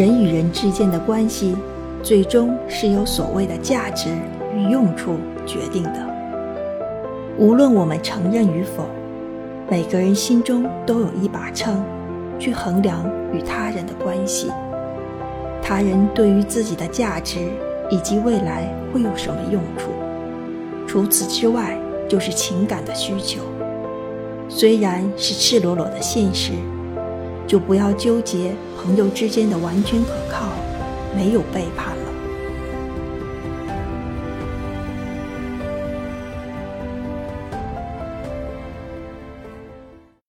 人与人之间的关系，最终是由所谓的价值与用处决定的。无论我们承认与否，每个人心中都有一把秤，去衡量与他人的关系。他人对于自己的价值以及未来会有什么用处？除此之外，就是情感的需求。虽然是赤裸裸的现实，就不要纠结朋友之间的完全可靠，没有背叛。